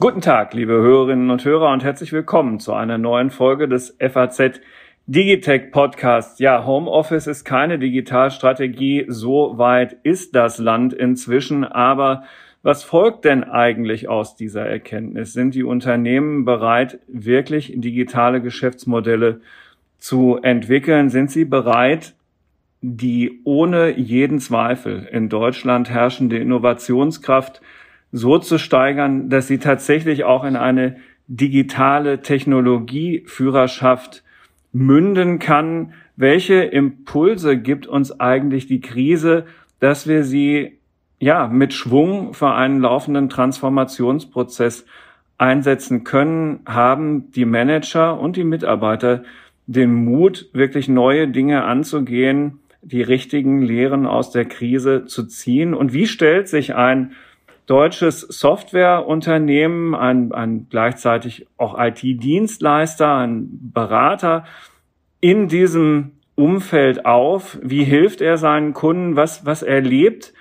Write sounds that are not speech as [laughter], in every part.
Guten Tag, liebe Hörerinnen und Hörer und herzlich willkommen zu einer neuen Folge des FAZ Digitech Podcast. Ja, Homeoffice ist keine Digitalstrategie. So weit ist das Land inzwischen. Aber was folgt denn eigentlich aus dieser Erkenntnis? Sind die Unternehmen bereit, wirklich digitale Geschäftsmodelle zu entwickeln? Sind sie bereit, die ohne jeden Zweifel in Deutschland herrschende Innovationskraft so zu steigern, dass sie tatsächlich auch in eine digitale Technologieführerschaft münden kann. Welche Impulse gibt uns eigentlich die Krise, dass wir sie ja mit Schwung für einen laufenden Transformationsprozess einsetzen können? Haben die Manager und die Mitarbeiter den Mut, wirklich neue Dinge anzugehen, die richtigen Lehren aus der Krise zu ziehen? Und wie stellt sich ein deutsches Softwareunternehmen, ein, ein gleichzeitig auch IT-Dienstleister, ein Berater in diesem Umfeld auf? Wie hilft er seinen Kunden? Was, was erlebt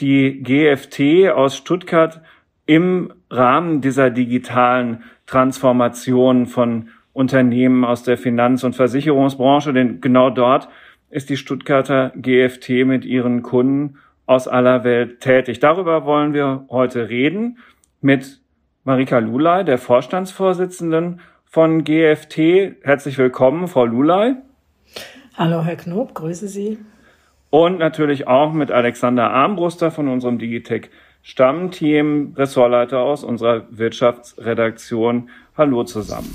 die GFT aus Stuttgart im Rahmen dieser digitalen Transformation von Unternehmen aus der Finanz- und Versicherungsbranche? Denn genau dort ist die Stuttgarter GFT mit ihren Kunden aus aller Welt tätig. Darüber wollen wir heute reden mit Marika Lulay, der Vorstandsvorsitzenden von GFT. Herzlich willkommen, Frau Lulay. Hallo, Herr Knob, grüße Sie. Und natürlich auch mit Alexander Armbruster von unserem Digitech Stammteam, Ressortleiter aus unserer Wirtschaftsredaktion. Hallo zusammen.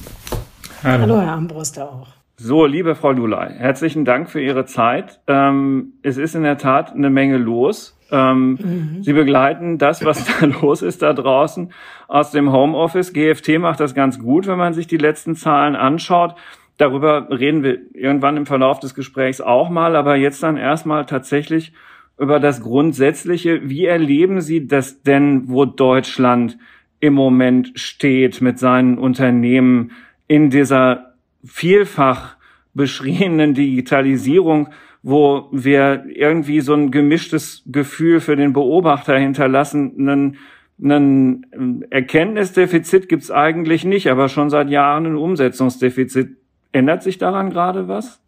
Hallo, Hallo Herr Armbruster auch. So, liebe Frau Lulay, herzlichen Dank für Ihre Zeit. Ähm, es ist in der Tat eine Menge los. Ähm, mhm. Sie begleiten das, was da [laughs] los ist da draußen aus dem Homeoffice. GFT macht das ganz gut, wenn man sich die letzten Zahlen anschaut. Darüber reden wir irgendwann im Verlauf des Gesprächs auch mal, aber jetzt dann erstmal tatsächlich über das Grundsätzliche. Wie erleben Sie das denn, wo Deutschland im Moment steht mit seinen Unternehmen in dieser vielfach beschriebenen Digitalisierung, wo wir irgendwie so ein gemischtes Gefühl für den Beobachter hinterlassen, einen, einen Erkenntnisdefizit gibt's eigentlich nicht, aber schon seit Jahren ein Umsetzungsdefizit. Ändert sich daran gerade was?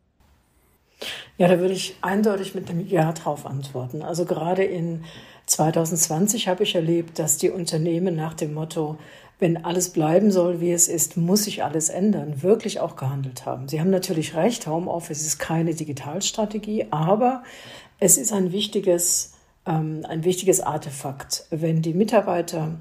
Ja, da würde ich eindeutig mit dem Ja drauf antworten. Also gerade in 2020 habe ich erlebt, dass die Unternehmen nach dem Motto wenn alles bleiben soll, wie es ist, muss sich alles ändern, wirklich auch gehandelt haben. Sie haben natürlich recht, Homeoffice ist keine Digitalstrategie, aber es ist ein wichtiges, ähm, ein wichtiges Artefakt. Wenn die Mitarbeiter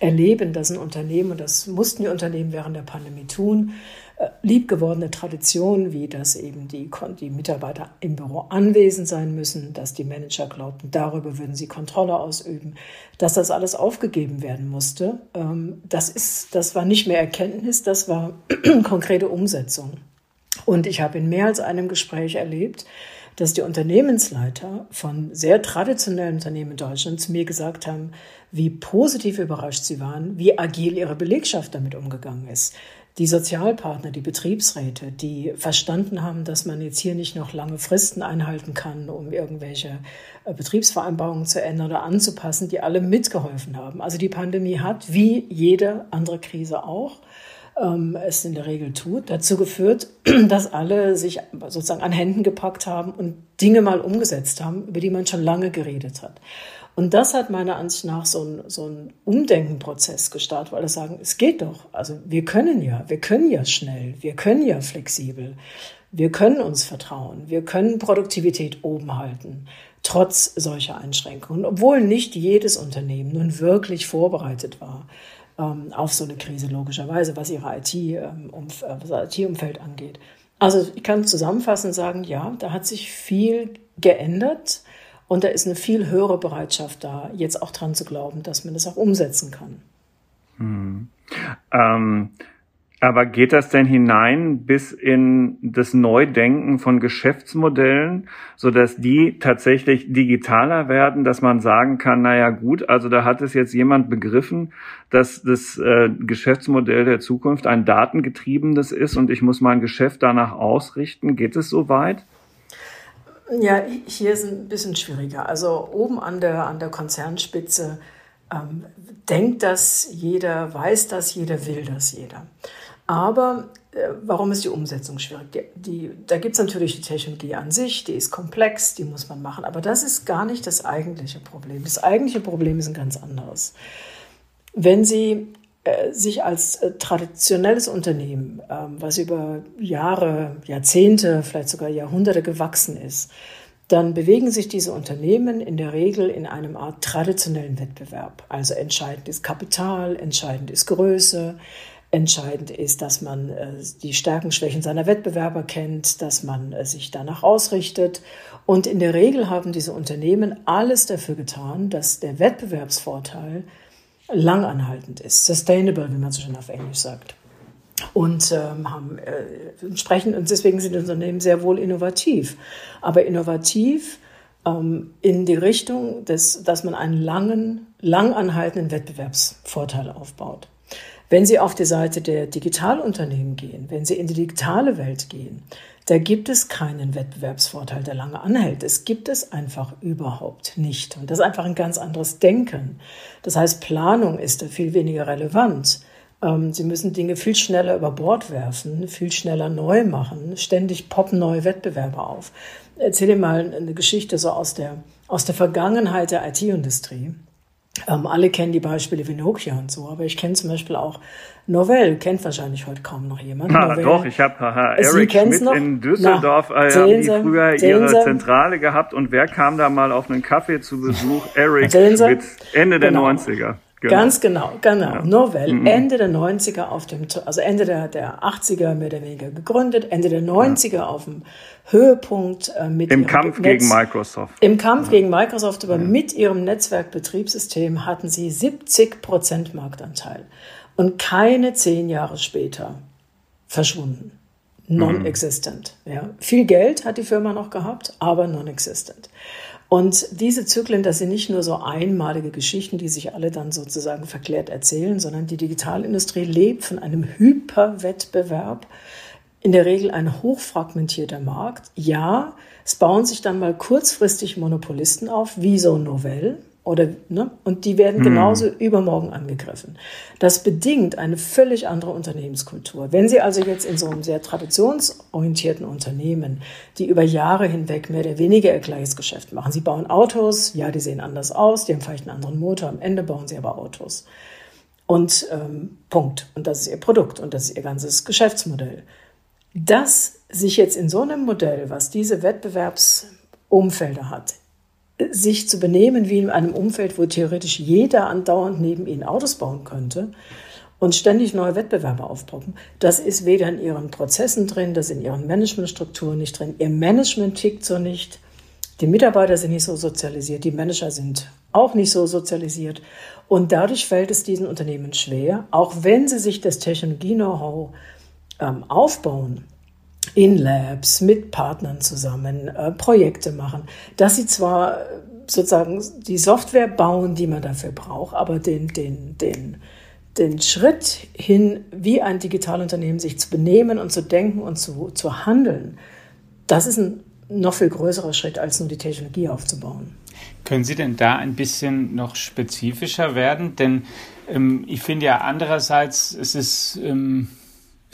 erleben, dass ein Unternehmen, und das mussten die Unternehmen während der Pandemie tun, äh, liebgewordene Traditionen, wie dass eben die, die Mitarbeiter im Büro anwesend sein müssen, dass die Manager glaubten, darüber würden sie Kontrolle ausüben, dass das alles aufgegeben werden musste. Ähm, das, ist, das war nicht mehr Erkenntnis, das war [clears throat] konkrete Umsetzung. Und ich habe in mehr als einem Gespräch erlebt, dass die Unternehmensleiter von sehr traditionellen Unternehmen in Deutschland zu mir gesagt haben, wie positiv überrascht sie waren, wie agil ihre Belegschaft damit umgegangen ist die Sozialpartner, die Betriebsräte, die verstanden haben, dass man jetzt hier nicht noch lange Fristen einhalten kann, um irgendwelche äh, Betriebsvereinbarungen zu ändern oder anzupassen, die alle mitgeholfen haben. Also die Pandemie hat, wie jede andere Krise auch, ähm, es in der Regel tut, dazu geführt, [clears throat] dass alle sich sozusagen an Händen gepackt haben und Dinge mal umgesetzt haben, über die man schon lange geredet hat. Und das hat meiner Ansicht nach so ein, so ein Umdenkenprozess gestartet, weil es sagen, es geht doch. Also wir können ja, wir können ja schnell, wir können ja flexibel, wir können uns vertrauen, wir können Produktivität oben halten, trotz solcher Einschränkungen, obwohl nicht jedes Unternehmen nun wirklich vorbereitet war ähm, auf so eine Krise, logischerweise, was ihre IT, ähm, um, äh, was IT-Umfeld angeht. Also ich kann zusammenfassend sagen, ja, da hat sich viel geändert und da ist eine viel höhere Bereitschaft da, jetzt auch dran zu glauben, dass man das auch umsetzen kann. Hm. Ähm, aber geht das denn hinein bis in das Neudenken von Geschäftsmodellen, so dass die tatsächlich digitaler werden, dass man sagen kann, na ja, gut, also da hat es jetzt jemand begriffen, dass das äh, Geschäftsmodell der Zukunft ein datengetriebenes ist und ich muss mein Geschäft danach ausrichten. Geht es so weit? Ja, hier ist ein bisschen schwieriger. Also oben an der, an der Konzernspitze ähm, denkt das jeder, weiß das jeder, will das jeder. Aber äh, warum ist die Umsetzung schwierig? Die, die, da gibt es natürlich die Technologie an sich, die ist komplex, die muss man machen. Aber das ist gar nicht das eigentliche Problem. Das eigentliche Problem ist ein ganz anderes. Wenn Sie äh, sich als äh, traditionelles Unternehmen, ähm, was über Jahre, Jahrzehnte, vielleicht sogar Jahrhunderte gewachsen ist, dann bewegen sich diese Unternehmen in der Regel in einem Art traditionellen Wettbewerb. Also entscheidend ist Kapital, entscheidend ist Größe, entscheidend ist, dass man äh, die Stärken, Schwächen seiner Wettbewerber kennt, dass man sich danach ausrichtet. Und in der Regel haben diese Unternehmen alles dafür getan, dass der Wettbewerbsvorteil langanhaltend ist, sustainable, wie man so schön auf Englisch sagt. Und ähm, haben äh, entsprechend, und deswegen sind Unternehmen sehr wohl innovativ. Aber innovativ ähm, in die Richtung, des, dass man einen langen, langanhaltenden Wettbewerbsvorteil aufbaut. Wenn Sie auf die Seite der Digitalunternehmen gehen, wenn Sie in die digitale Welt gehen, da gibt es keinen Wettbewerbsvorteil, der lange anhält. Es gibt es einfach überhaupt nicht. Und das ist einfach ein ganz anderes Denken. Das heißt, Planung ist da viel weniger relevant. Ähm, Sie müssen Dinge viel schneller über Bord werfen, viel schneller neu machen. Ständig poppen neue Wettbewerbe auf. Erzähle mal eine Geschichte so aus der, aus der Vergangenheit der IT-Industrie. Ähm, alle kennen die Beispiele wie Nokia und so, aber ich kenne zum Beispiel auch Novell, kennt wahrscheinlich heute kaum noch jemand. Na, Novell. doch, ich habe Eric Schmidt noch? in Düsseldorf, Na, äh, haben die früher ihre Sie? Zentrale gehabt und wer kam da mal auf einen Kaffee zu Besuch? [laughs] Eric Schmidt, Ende der genau. 90er. Genau. Ganz genau, genau. Ja. Novell, mhm. Ende der 90er auf dem, also Ende der, der 80er mehr oder weniger gegründet, Ende der 90er ja. auf dem Höhepunkt äh, mit Im Kampf Netz, gegen Microsoft. Im Kampf ja. gegen Microsoft, aber mit ihrem Netzwerkbetriebssystem hatten sie 70 Prozent Marktanteil. Und keine zehn Jahre später verschwunden. Non-existent. Mhm. Ja. Viel Geld hat die Firma noch gehabt, aber non-existent. Und diese Zyklen, das sind nicht nur so einmalige Geschichten, die sich alle dann sozusagen verklärt erzählen, sondern die Digitalindustrie lebt von einem Hyperwettbewerb, in der Regel ein hochfragmentierter Markt. Ja, es bauen sich dann mal kurzfristig Monopolisten auf, wie so Novell, oder, ne? Und die werden hm. genauso übermorgen angegriffen. Das bedingt eine völlig andere Unternehmenskultur. Wenn Sie also jetzt in so einem sehr traditionsorientierten Unternehmen, die über Jahre hinweg mehr oder weniger ihr gleiches Geschäft machen, Sie bauen Autos, ja, die sehen anders aus, die haben vielleicht einen anderen Motor, am Ende bauen Sie aber Autos. Und ähm, Punkt. Und das ist Ihr Produkt und das ist Ihr ganzes Geschäftsmodell. Das sich jetzt in so einem Modell, was diese Wettbewerbsumfelder hat, sich zu benehmen wie in einem Umfeld, wo theoretisch jeder andauernd neben ihnen Autos bauen könnte und ständig neue Wettbewerber aufpoppen, das ist weder in ihren Prozessen drin, das ist in ihren Managementstrukturen nicht drin. Ihr Management tickt so nicht. Die Mitarbeiter sind nicht so sozialisiert, die Manager sind auch nicht so sozialisiert. Und dadurch fällt es diesen Unternehmen schwer, auch wenn sie sich das Technologie-Know-how ähm, aufbauen, in Labs mit Partnern zusammen äh, Projekte machen, dass sie zwar äh, sozusagen die Software bauen, die man dafür braucht, aber den, den, den, den Schritt hin, wie ein Digitalunternehmen sich zu benehmen und zu denken und zu, zu handeln, das ist ein noch viel größerer Schritt, als nur die Technologie aufzubauen. Können Sie denn da ein bisschen noch spezifischer werden? Denn ähm, ich finde ja andererseits, es ist ähm,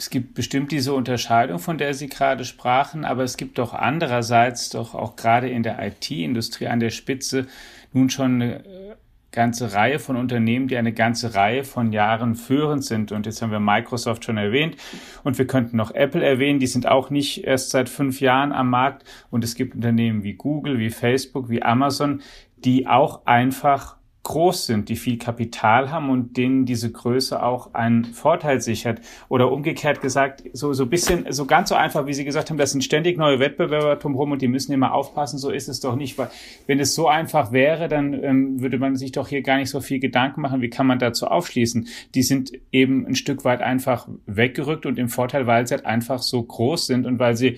es gibt bestimmt diese Unterscheidung, von der Sie gerade sprachen, aber es gibt doch andererseits doch auch gerade in der IT-Industrie an der Spitze nun schon eine äh, ganze Reihe von Unternehmen, die eine ganze Reihe von Jahren führend sind. Und jetzt haben wir Microsoft schon erwähnt und wir könnten noch Apple erwähnen, die sind auch nicht erst seit fünf Jahren am Markt. Und es gibt Unternehmen wie Google, wie Facebook, wie Amazon, die auch einfach groß sind, die viel Kapital haben und denen diese Größe auch einen Vorteil sichert. Oder umgekehrt gesagt, so, so bisschen, so ganz so einfach, wie Sie gesagt haben, das sind ständig neue Wettbewerber drumherum und die müssen immer aufpassen, so ist es doch nicht. Weil wenn es so einfach wäre, dann ähm, würde man sich doch hier gar nicht so viel Gedanken machen, wie kann man dazu aufschließen. Die sind eben ein Stück weit einfach weggerückt und im Vorteil, weil sie halt einfach so groß sind und weil sie,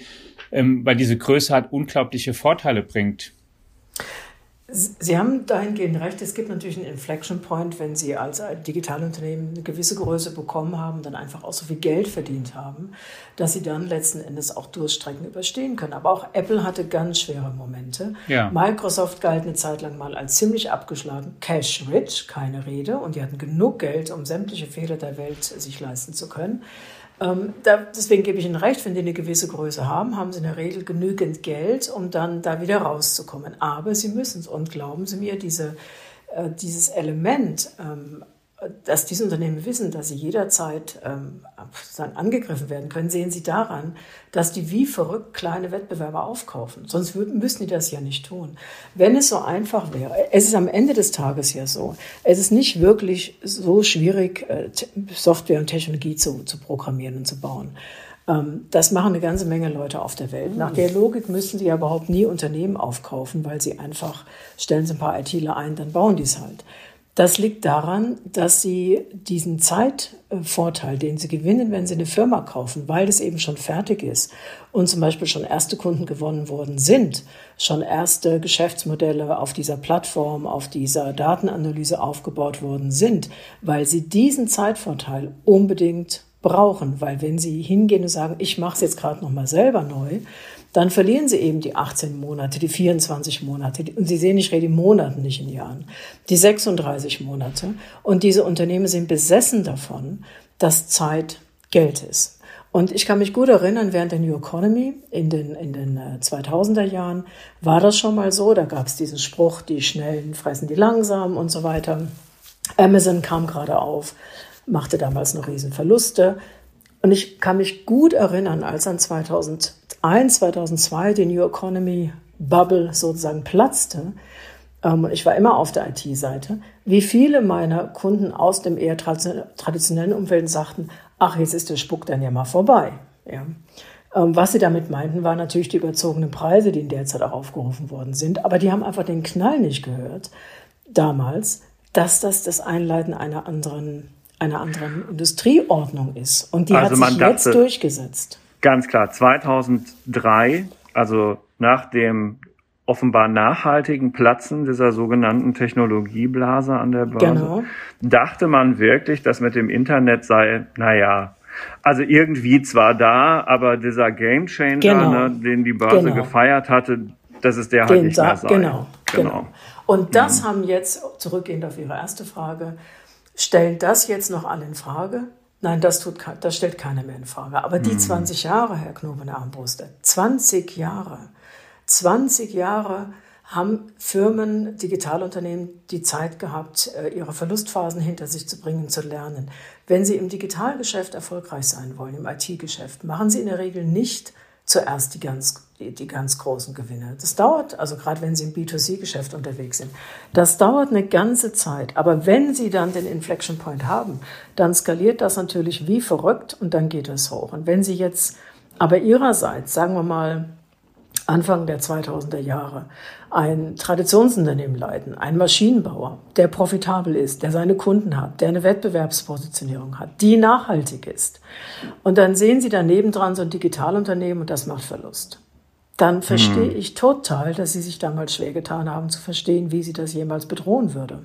ähm, weil diese Größe halt unglaubliche Vorteile bringt. Sie haben dahingehend recht. Es gibt natürlich einen Inflection Point, wenn Sie als Digitalunternehmen eine gewisse Größe bekommen haben, dann einfach auch so viel Geld verdient haben, dass Sie dann letzten Endes auch Durststrecken überstehen können. Aber auch Apple hatte ganz schwere Momente. Ja. Microsoft galt eine Zeit lang mal als ziemlich abgeschlagen, cash rich, keine Rede. Und die hatten genug Geld, um sämtliche Fehler der Welt sich leisten zu können. Ähm, da, deswegen gebe ich Ihnen recht, wenn die eine gewisse Größe haben, haben sie in der Regel genügend Geld, um dann da wieder rauszukommen. Aber sie müssen es. Und glauben Sie mir, diese, äh, dieses Element, ähm, dass diese Unternehmen wissen, dass sie jederzeit ähm, angegriffen werden können, sehen Sie daran, dass die wie verrückt kleine Wettbewerber aufkaufen. Sonst müssten die das ja nicht tun. Wenn es so einfach wäre, es ist am Ende des Tages ja so, es ist nicht wirklich so schwierig, äh, Software und Technologie zu, zu programmieren und zu bauen. Ähm, das machen eine ganze Menge Leute auf der Welt. Nach der Logik müssen sie ja überhaupt nie Unternehmen aufkaufen, weil sie einfach, stellen sie ein paar ITler ein, dann bauen die es halt. Das liegt daran, dass sie diesen Zeitvorteil, den sie gewinnen, wenn sie eine Firma kaufen, weil es eben schon fertig ist und zum Beispiel schon erste Kunden gewonnen worden sind, schon erste Geschäftsmodelle auf dieser Plattform, auf dieser Datenanalyse aufgebaut worden sind, weil sie diesen Zeitvorteil unbedingt brauchen, weil wenn sie hingehen und sagen, ich mache es jetzt gerade noch mal selber neu, dann verlieren sie eben die 18 Monate, die 24 Monate. Und Sie sehen, ich rede in Monaten, nicht in Jahren. Die 36 Monate. Und diese Unternehmen sind besessen davon, dass Zeit Geld ist. Und ich kann mich gut erinnern, während der New Economy in den, in den 2000er äh, Jahren war das schon mal so. Da gab es diesen Spruch, die Schnellen fressen die Langsamen und so weiter. Amazon kam gerade auf, machte damals noch Riesenverluste. Und ich kann mich gut erinnern, als dann 2001, 2002 die New Economy Bubble sozusagen platzte, ähm, ich war immer auf der IT-Seite, wie viele meiner Kunden aus dem eher traditionellen Umfeld sagten, ach, jetzt ist der Spuck dann ja mal vorbei. Ja. Ähm, was sie damit meinten, waren natürlich die überzogenen Preise, die in der Zeit auch aufgerufen worden sind. Aber die haben einfach den Knall nicht gehört, damals, dass das das Einleiten einer anderen einer anderen Industrieordnung ist. Und die also hat sich jetzt durchgesetzt. Ganz klar, 2003, also nach dem offenbar nachhaltigen Platzen dieser sogenannten Technologieblase an der Börse, genau. dachte man wirklich, dass mit dem Internet sei, naja, also irgendwie zwar da, aber dieser Gamechanger, genau. ne, den die Börse genau. gefeiert hatte, dass es der halt den halt nicht mehr sei. Genau, genau. genau. Und das mhm. haben jetzt, zurückgehend auf Ihre erste Frage, Stellen das jetzt noch alle in Frage? Nein, das, tut, das stellt keiner mehr in Frage. Aber die 20 mhm. Jahre, Herr Knoben-Armbruster, 20 Jahre, 20 Jahre haben Firmen, Digitalunternehmen die Zeit gehabt, äh, ihre Verlustphasen hinter sich zu bringen, zu lernen. Wenn Sie im Digitalgeschäft erfolgreich sein wollen, im IT-Geschäft, machen Sie in der Regel nicht zuerst die ganz, die, die ganz großen Gewinne. Das dauert, also gerade wenn Sie im B2C-Geschäft unterwegs sind, das dauert eine ganze Zeit. Aber wenn Sie dann den Inflection Point haben, dann skaliert das natürlich wie verrückt und dann geht es hoch. Und wenn Sie jetzt aber Ihrerseits, sagen wir mal, Anfang der 2000er Jahre ein Traditionsunternehmen leiten, ein Maschinenbauer, der profitabel ist, der seine Kunden hat, der eine Wettbewerbspositionierung hat, die nachhaltig ist. Und dann sehen Sie daneben dran so ein Digitalunternehmen und das macht Verlust. Dann verstehe hm. ich total, dass Sie sich damals schwer getan haben zu verstehen, wie Sie das jemals bedrohen würde.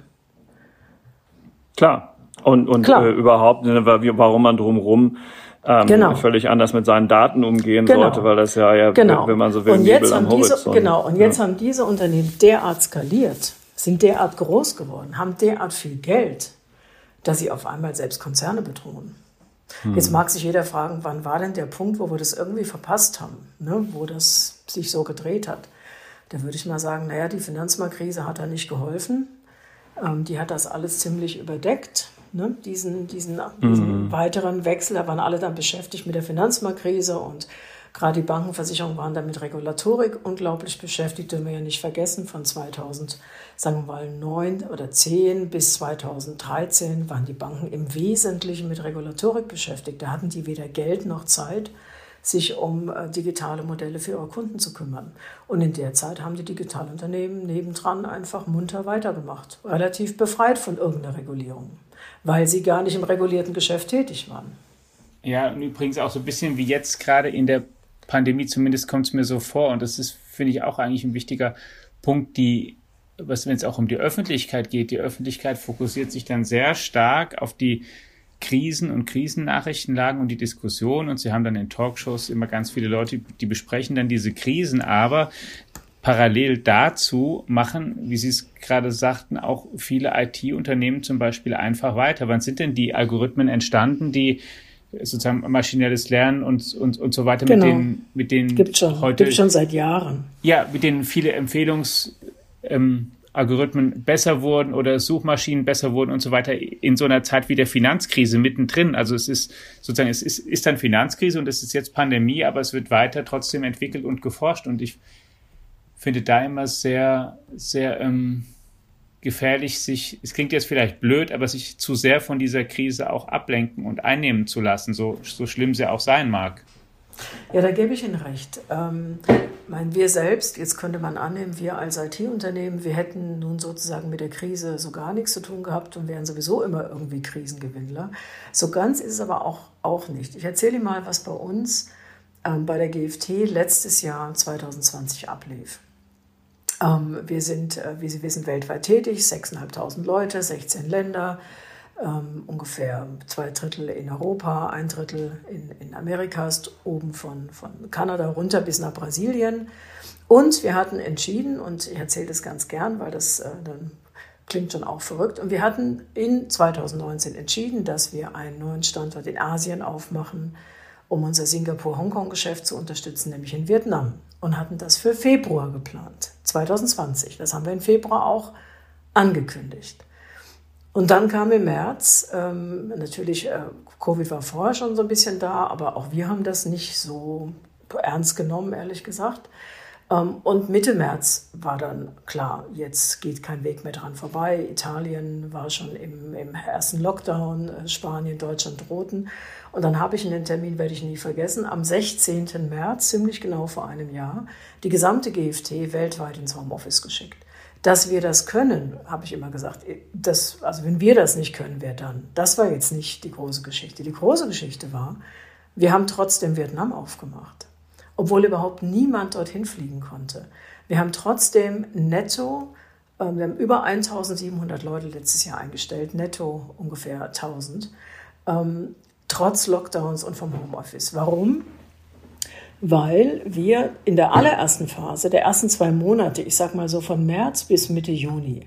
Klar. Und, und Klar. Äh, überhaupt, ne, warum man drumherum ähm, genau. völlig anders mit seinen Daten umgehen genau. sollte, weil das ja, ja genau. wenn man so will, und jetzt haben diese, Genau, und jetzt ja. haben diese Unternehmen derart skaliert, sind derart groß geworden, haben derart viel Geld, dass sie auf einmal selbst Konzerne bedrohen. Hm. Jetzt mag sich jeder fragen, wann war denn der Punkt, wo wir das irgendwie verpasst haben, ne? wo das sich so gedreht hat. Da würde ich mal sagen, naja, die Finanzmarktkrise hat da nicht geholfen. Ähm, die hat das alles ziemlich überdeckt ne, diesen, diesen, diesen mhm. weiteren Wechsel. Da waren alle dann beschäftigt mit der Finanzmarktkrise und gerade die Bankenversicherungen waren dann mit Regulatorik unglaublich beschäftigt. Dürfen wir ja nicht vergessen, von 2000, sagen wir mal, 9 oder 10 bis 2013 waren die Banken im Wesentlichen mit Regulatorik beschäftigt. Da hatten die weder Geld noch Zeit sich um äh, digitale Modelle für ihre Kunden zu kümmern. Und in der Zeit haben die Digitalunternehmen nebendran einfach munter weitergemacht, relativ befreit von irgendeiner Regulierung weil sie gar nicht im regulierten Geschäft tätig waren. Ja, und übrigens auch so ein bisschen wie jetzt gerade in der Pandemie, zumindest kommt es mir so vor, und das ist, finde ich, auch eigentlich ein wichtiger Punkt, die was, wenn es auch um die Öffentlichkeit geht, die Öffentlichkeit fokussiert sich dann sehr stark auf die Krisen und Krisennachrichtenlagen und die Diskussion. Und sie haben dann in Talkshows immer ganz viele Leute, die besprechen dann diese Krisen, aber parallel dazu machen, wie Sie es gerade sagten, auch viele IT-Unternehmen zum Beispiel einfach weiter. Wann sind denn die Algorithmen entstanden, die sozusagen maschinelles Lernen und, und, und so weiter genau. mit denen, mit denen gibt schon, heute gibt schon seit Jahren. Ja, mit denen viele Empfehlungs ähm, Algorithmen besser wurden oder Suchmaschinen besser wurden und so weiter in so einer Zeit wie der Finanzkrise mittendrin. Also es ist sozusagen, es ist, ist dann Finanzkrise und es ist jetzt Pandemie, aber es wird weiter trotzdem entwickelt und geforscht. Und ich finde da immer sehr, sehr ähm, gefährlich, sich, es klingt jetzt vielleicht blöd, aber sich zu sehr von dieser Krise auch ablenken und einnehmen zu lassen, so, so schlimm sie auch sein mag. Ja, da gebe ich Ihnen recht. Ähm, mein, wir selbst, jetzt könnte man annehmen, wir als IT-Unternehmen, wir hätten nun sozusagen mit der Krise so gar nichts zu tun gehabt und wären sowieso immer irgendwie Krisengewinnler. So ganz ist es aber auch, auch nicht. Ich erzähle Ihnen mal, was bei uns ähm, bei der GFT letztes Jahr 2020 ablief. Ähm, wir, sind, äh, wie Sie wissen, weltweit tätig, 6.500 Leute, 16 Länder, ähm, ungefähr zwei Drittel in Europa, ein Drittel in, in Amerika, ist oben von, von Kanada runter bis nach Brasilien. Und wir hatten entschieden, und ich erzähle das ganz gern, weil das äh, dann klingt schon auch verrückt, und wir hatten in 2019 entschieden, dass wir einen neuen Standort in Asien aufmachen, um unser Singapur-Hongkong-Geschäft zu unterstützen, nämlich in Vietnam. Und hatten das für Februar geplant, 2020. Das haben wir im Februar auch angekündigt. Und dann kam im März, ähm, natürlich, äh, Covid war vorher schon so ein bisschen da, aber auch wir haben das nicht so ernst genommen, ehrlich gesagt. Ähm, und Mitte März war dann klar, jetzt geht kein Weg mehr dran vorbei. Italien war schon im, im ersten Lockdown, äh, Spanien, Deutschland drohten. Und dann habe ich einen Termin, werde ich nie vergessen, am 16. März, ziemlich genau vor einem Jahr, die gesamte GFT weltweit ins Homeoffice geschickt. Dass wir das können, habe ich immer gesagt. Das, also wenn wir das nicht können, wer dann? Das war jetzt nicht die große Geschichte. Die große Geschichte war, wir haben trotzdem Vietnam aufgemacht, obwohl überhaupt niemand dorthin fliegen konnte. Wir haben trotzdem netto, äh, wir haben über 1700 Leute letztes Jahr eingestellt, netto ungefähr 1000, ähm, trotz Lockdowns und vom Homeoffice. Warum? weil wir in der allerersten Phase, der ersten zwei Monate, ich sag mal so von März bis Mitte Juni,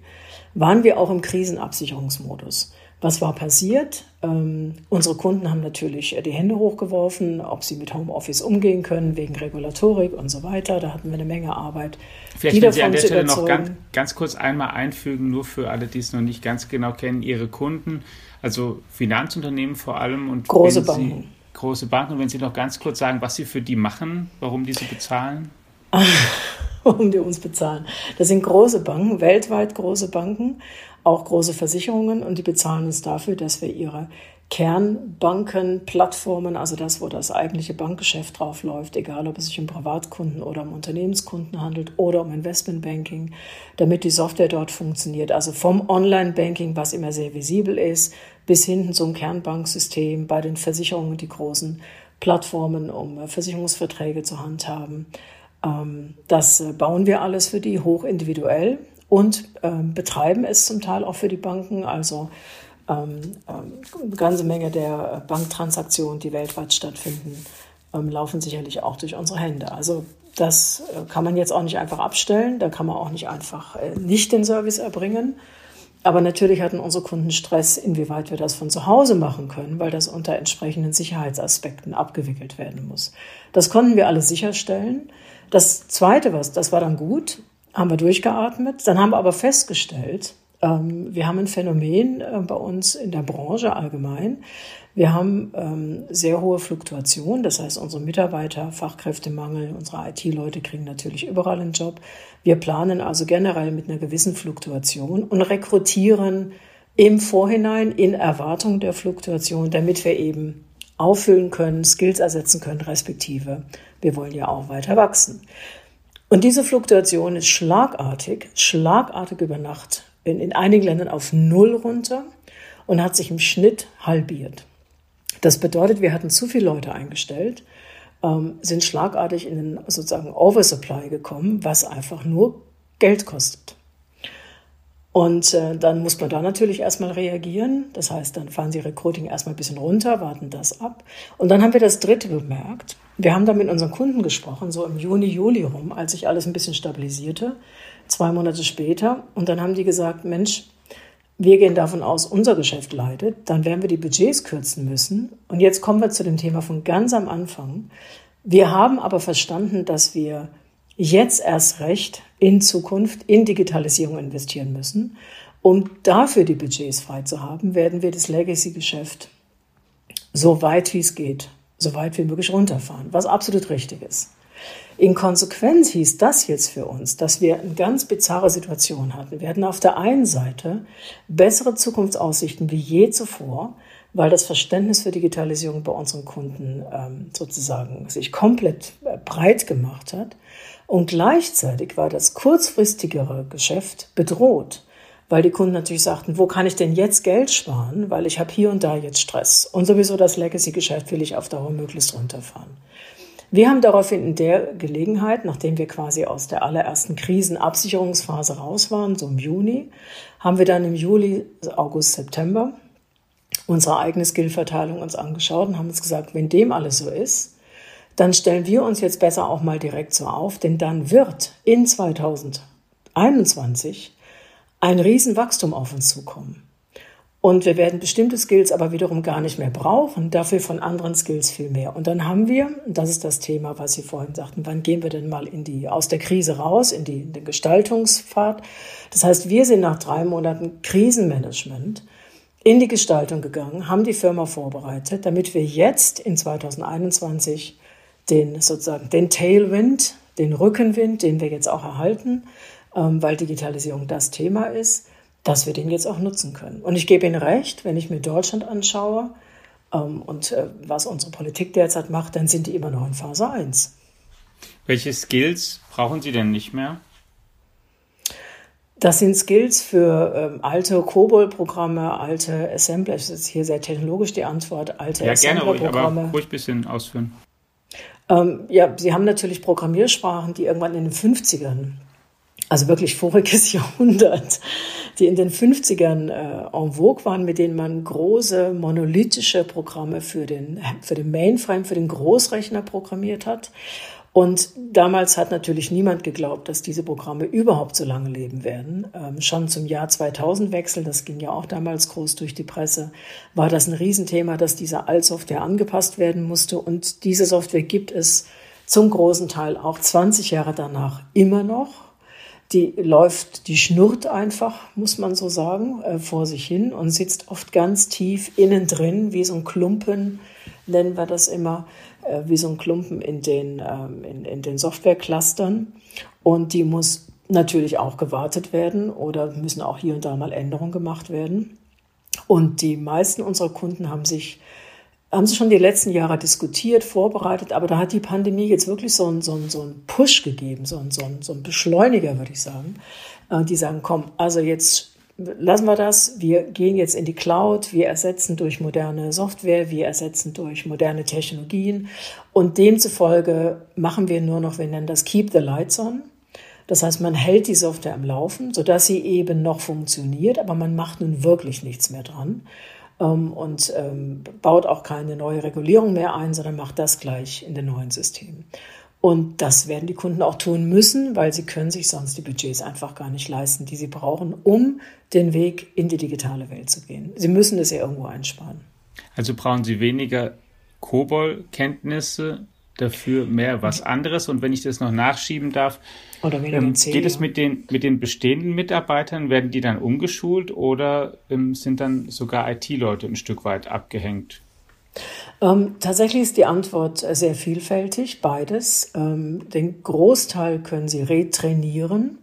waren wir auch im Krisenabsicherungsmodus. Was war passiert? Ähm, unsere Kunden haben natürlich die Hände hochgeworfen, ob sie mit Homeoffice umgehen können, wegen Regulatorik und so weiter. Da hatten wir eine Menge Arbeit. Vielleicht können Sie an der Stelle noch ganz, ganz kurz einmal einfügen, nur für alle, die es noch nicht ganz genau kennen, Ihre Kunden, also Finanzunternehmen vor allem und große Banken. Sie große Banken. Und wenn Sie noch ganz kurz sagen, was Sie für die machen, warum die Sie bezahlen? [laughs] warum die uns bezahlen. Das sind große Banken, weltweit große Banken, auch große Versicherungen und die bezahlen uns dafür, dass wir ihre Kernbanken, Plattformen, also das, wo das eigentliche Bankgeschäft drauf läuft, egal ob es sich um Privatkunden oder um Unternehmenskunden handelt oder um Investmentbanking, damit die Software dort funktioniert. Also vom Online-Banking, was immer sehr visibel ist, bis hinten zum Kernbanksystem bei den Versicherungen, die großen Plattformen, um Versicherungsverträge zu handhaben. Ähm, das äh, bauen wir alles für die hochindividuell und ähm, betreiben es zum Teil auch für die Banken. Also ähm, eine ganze Menge der Banktransaktionen, die weltweit stattfinden, laufen sicherlich auch durch unsere Hände. Also das äh, kann man jetzt auch nicht einfach abstellen, da kann man auch nicht einfach nicht den Service erbringen. Aber natürlich hatten unsere Kunden Stress, inwieweit wir das von zu Hause machen können, weil das unter entsprechenden Sicherheitsaspekten abgewickelt werden muss. Das konnten wir alle sicherstellen. Das Zweite, was, das war dann gut, haben wir durchgeatmet. Dann haben wir aber festgestellt, ähm, wir haben ein Phänomen äh, bei uns in der Branche allgemein. Wir haben ähm, sehr hohe Fluktuation, das heißt, unsere Mitarbeiter, Fachkräftemangel, unsere IT-Leute kriegen natürlich überall einen Job. Wir planen also generell mit einer gewissen Fluktuation und rekrutieren im Vorhinein in Erwartung der Fluktuation, damit wir eben auffüllen können, Skills ersetzen können, respektive wir wollen ja auch weiter wachsen. Und diese Fluktuation ist schlagartig, schlagartig über Nacht in, in einigen Ländern auf Null runter und hat sich im Schnitt halbiert. Das bedeutet, wir hatten zu viele Leute eingestellt, ähm, sind schlagartig in den sozusagen Oversupply gekommen, was einfach nur Geld kostet. Und äh, dann muss man da natürlich erstmal reagieren. Das heißt, dann fahren sie Recruiting erstmal ein bisschen runter, warten das ab. Und dann haben wir das dritte bemerkt. Wir haben da mit unseren Kunden gesprochen, so im Juni, Juli rum, als sich alles ein bisschen stabilisierte, zwei Monate später. Und dann haben die gesagt, Mensch, wir gehen davon aus, unser Geschäft leidet, dann werden wir die Budgets kürzen müssen. Und jetzt kommen wir zu dem Thema von ganz am Anfang. Wir haben aber verstanden, dass wir jetzt erst recht in Zukunft in Digitalisierung investieren müssen. Um dafür die Budgets frei zu haben, werden wir das Legacy-Geschäft so weit wie es geht, so weit wie möglich runterfahren, was absolut richtig ist. In Konsequenz hieß das jetzt für uns, dass wir eine ganz bizarre Situation hatten. Wir hatten auf der einen Seite bessere Zukunftsaussichten wie je zuvor, weil das Verständnis für Digitalisierung bei unseren Kunden ähm, sozusagen sich komplett äh, breit gemacht hat. Und gleichzeitig war das kurzfristigere Geschäft bedroht, weil die Kunden natürlich sagten, wo kann ich denn jetzt Geld sparen, weil ich habe hier und da jetzt Stress. Und sowieso das Legacy-Geschäft will ich auf Dauer möglichst runterfahren. Wir haben daraufhin in der Gelegenheit, nachdem wir quasi aus der allerersten Krisenabsicherungsphase raus waren, so im Juni, haben wir dann im Juli, August, September unsere eigene Skillverteilung uns angeschaut und haben uns gesagt, wenn dem alles so ist, dann stellen wir uns jetzt besser auch mal direkt so auf, denn dann wird in 2021 ein Riesenwachstum auf uns zukommen. Und wir werden bestimmte Skills aber wiederum gar nicht mehr brauchen, dafür von anderen Skills viel mehr. Und dann haben wir, das ist das Thema, was Sie vorhin sagten, wann gehen wir denn mal in die, aus der Krise raus, in, die, in den Gestaltungspfad? Das heißt, wir sind nach drei Monaten Krisenmanagement in die Gestaltung gegangen, haben die Firma vorbereitet, damit wir jetzt in 2021 den sozusagen den Tailwind, den Rückenwind, den wir jetzt auch erhalten, ähm, weil Digitalisierung das Thema ist, dass wir den jetzt auch nutzen können. Und ich gebe Ihnen recht, wenn ich mir Deutschland anschaue ähm, und äh, was unsere Politik derzeit macht, dann sind die immer noch in Phase 1. Welche Skills brauchen Sie denn nicht mehr? Das sind Skills für ähm, alte COBOL-Programme, alte Assembler. Das ist hier sehr technologisch die Antwort. Alte ja, gerne ruhig, aber ruhig ein bisschen ausführen. Ähm, ja, Sie haben natürlich Programmiersprachen, die irgendwann in den 50ern, also wirklich voriges [laughs] Jahrhundert, die in den 50ern äh, en vogue waren, mit denen man große monolithische Programme für den, für den Mainframe, für den Großrechner programmiert hat. Und damals hat natürlich niemand geglaubt, dass diese Programme überhaupt so lange leben werden. Ähm, schon zum Jahr 2000 Wechsel, das ging ja auch damals groß durch die Presse, war das ein Riesenthema, dass diese Altsoftware angepasst werden musste. Und diese Software gibt es zum großen Teil auch 20 Jahre danach immer noch. Die läuft, die schnurrt einfach, muss man so sagen, äh, vor sich hin und sitzt oft ganz tief innen drin, wie so ein Klumpen, nennen wir das immer äh, wie so ein Klumpen in den, ähm, in, in den Softwareclustern. Und die muss natürlich auch gewartet werden oder müssen auch hier und da mal Änderungen gemacht werden. Und die meisten unserer Kunden haben sich haben sie schon die letzten Jahre diskutiert, vorbereitet, aber da hat die Pandemie jetzt wirklich so einen, so einen, so einen Push gegeben, so einen, so einen, so einen Beschleuniger, würde ich sagen. Äh, die sagen, komm, also jetzt lassen wir das. Wir gehen jetzt in die Cloud. Wir ersetzen durch moderne Software. Wir ersetzen durch moderne Technologien. Und demzufolge machen wir nur noch, wir nennen das Keep the Lights on. Das heißt, man hält die Software am Laufen, sodass sie eben noch funktioniert, aber man macht nun wirklich nichts mehr dran ähm, und ähm, baut auch keine neue Regulierung mehr ein, sondern macht das gleich in den neuen Systemen. Und das werden die Kunden auch tun müssen, weil sie können sich sonst die Budgets einfach gar nicht leisten, die sie brauchen, um den Weg in die digitale Welt zu gehen. Sie müssen das ja irgendwo einsparen. Also brauchen Sie weniger COBOL-Kenntnisse, dafür mehr was anderes. Und wenn ich das noch nachschieben darf, ähm, geht es mit den, mit den bestehenden Mitarbeitern, werden die dann umgeschult oder ähm, sind dann sogar IT-Leute ein Stück weit abgehängt? Ähm, tatsächlich ist die Antwort sehr vielfältig, beides. Ähm, den Großteil können Sie retrainieren.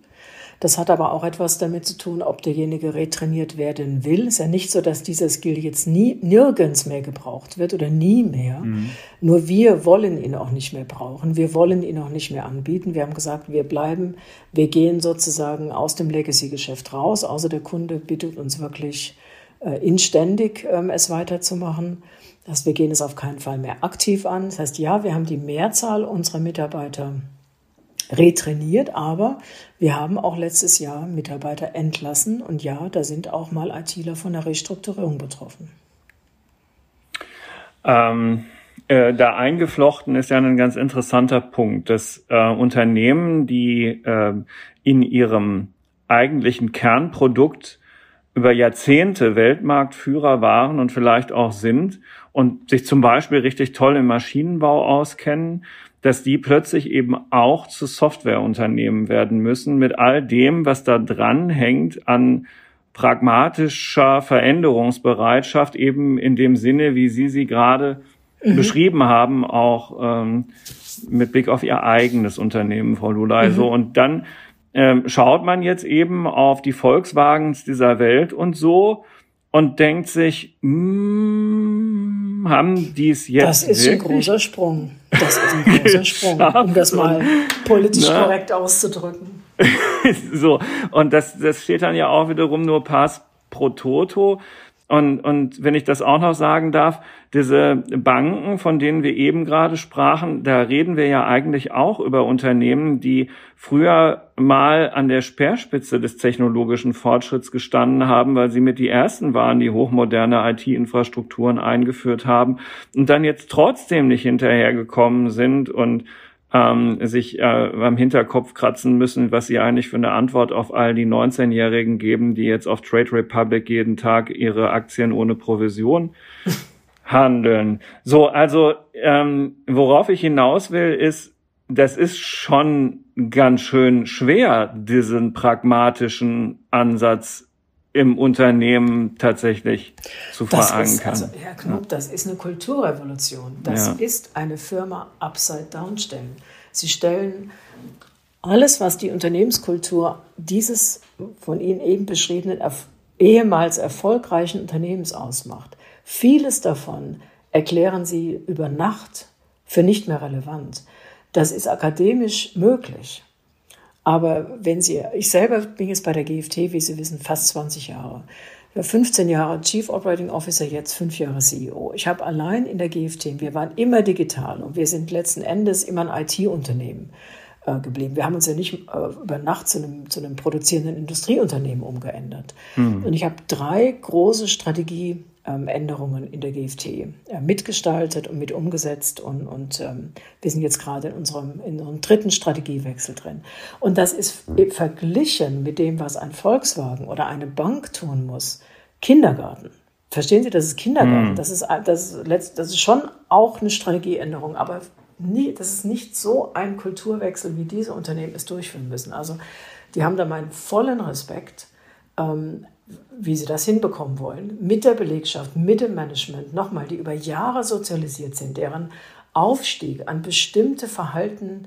Das hat aber auch etwas damit zu tun, ob derjenige retrainiert werden will. Es ist ja nicht so, dass dieser Skill jetzt nie, nirgends mehr gebraucht wird oder nie mehr. Mhm. Nur wir wollen ihn auch nicht mehr brauchen. Wir wollen ihn auch nicht mehr anbieten. Wir haben gesagt, wir bleiben, wir gehen sozusagen aus dem Legacy-Geschäft raus, außer der Kunde bittet uns wirklich äh, inständig, ähm, es weiterzumachen. Das wir gehen es auf keinen Fall mehr aktiv an. Das heißt, ja, wir haben die Mehrzahl unserer Mitarbeiter retrainiert, aber wir haben auch letztes Jahr Mitarbeiter entlassen und ja, da sind auch mal ITler von der Restrukturierung betroffen. Ähm, äh, da eingeflochten ist ja ein ganz interessanter Punkt, dass äh, Unternehmen, die äh, in ihrem eigentlichen Kernprodukt über Jahrzehnte Weltmarktführer waren und vielleicht auch sind und sich zum Beispiel richtig toll im Maschinenbau auskennen, dass die plötzlich eben auch zu Softwareunternehmen werden müssen mit all dem, was da dran hängt an pragmatischer Veränderungsbereitschaft, eben in dem Sinne, wie Sie sie gerade mhm. beschrieben haben, auch ähm, mit Blick auf Ihr eigenes Unternehmen, Frau Lulay. Mhm. So, und dann ähm, schaut man jetzt eben auf die Volkswagens dieser Welt und so und denkt sich, haben die es jetzt Das ist wirklich? ein großer Sprung. Das ist ein großer [laughs] Sprung, um das mal politisch Na? korrekt auszudrücken. [laughs] so, und das, das steht dann ja auch wiederum nur Pass pro Toto. Und, und wenn ich das auch noch sagen darf, diese Banken, von denen wir eben gerade sprachen, da reden wir ja eigentlich auch über Unternehmen, die früher mal an der Speerspitze des technologischen Fortschritts gestanden haben, weil sie mit die ersten waren, die hochmoderne IT-Infrastrukturen eingeführt haben und dann jetzt trotzdem nicht hinterhergekommen sind und ähm, sich äh, am Hinterkopf kratzen müssen, was sie eigentlich für eine Antwort auf all die 19-Jährigen geben, die jetzt auf Trade Republic jeden Tag ihre Aktien ohne Provision [laughs] handeln. So, also ähm, worauf ich hinaus will, ist, das ist schon ganz schön schwer, diesen pragmatischen Ansatz im Unternehmen tatsächlich zu das verankern. Ist, also, Herr Knob, ja. das ist eine Kulturrevolution. Das ja. ist eine Firma upside down stellen. Sie stellen alles, was die Unternehmenskultur dieses von Ihnen eben beschriebenen ehemals erfolgreichen Unternehmens ausmacht. Vieles davon erklären Sie über Nacht für nicht mehr relevant. Das ist akademisch möglich. Aber wenn Sie, ich selber bin jetzt bei der GFT, wie Sie wissen, fast 20 Jahre. 15 Jahre Chief Operating Officer, jetzt fünf Jahre CEO. Ich habe allein in der GFT, wir waren immer digital und wir sind letzten Endes immer ein IT-Unternehmen äh, geblieben. Wir haben uns ja nicht äh, über Nacht zu einem, zu einem produzierenden Industrieunternehmen umgeändert. Mhm. Und ich habe drei große Strategie Änderungen in der GFT äh, mitgestaltet und mit umgesetzt. Und, und ähm, wir sind jetzt gerade in unserem, in unserem dritten Strategiewechsel drin. Und das ist verglichen mit dem, was ein Volkswagen oder eine Bank tun muss. Kindergarten. Verstehen Sie, das ist Kindergarten. Mhm. Das, ist, das, ist, das ist schon auch eine Strategieänderung, aber nie, das ist nicht so ein Kulturwechsel, wie diese Unternehmen es durchführen müssen. Also die haben da meinen vollen Respekt. Ähm, wie sie das hinbekommen wollen, mit der Belegschaft, mit dem Management, nochmal, die über Jahre sozialisiert sind, deren Aufstieg an bestimmte Verhalten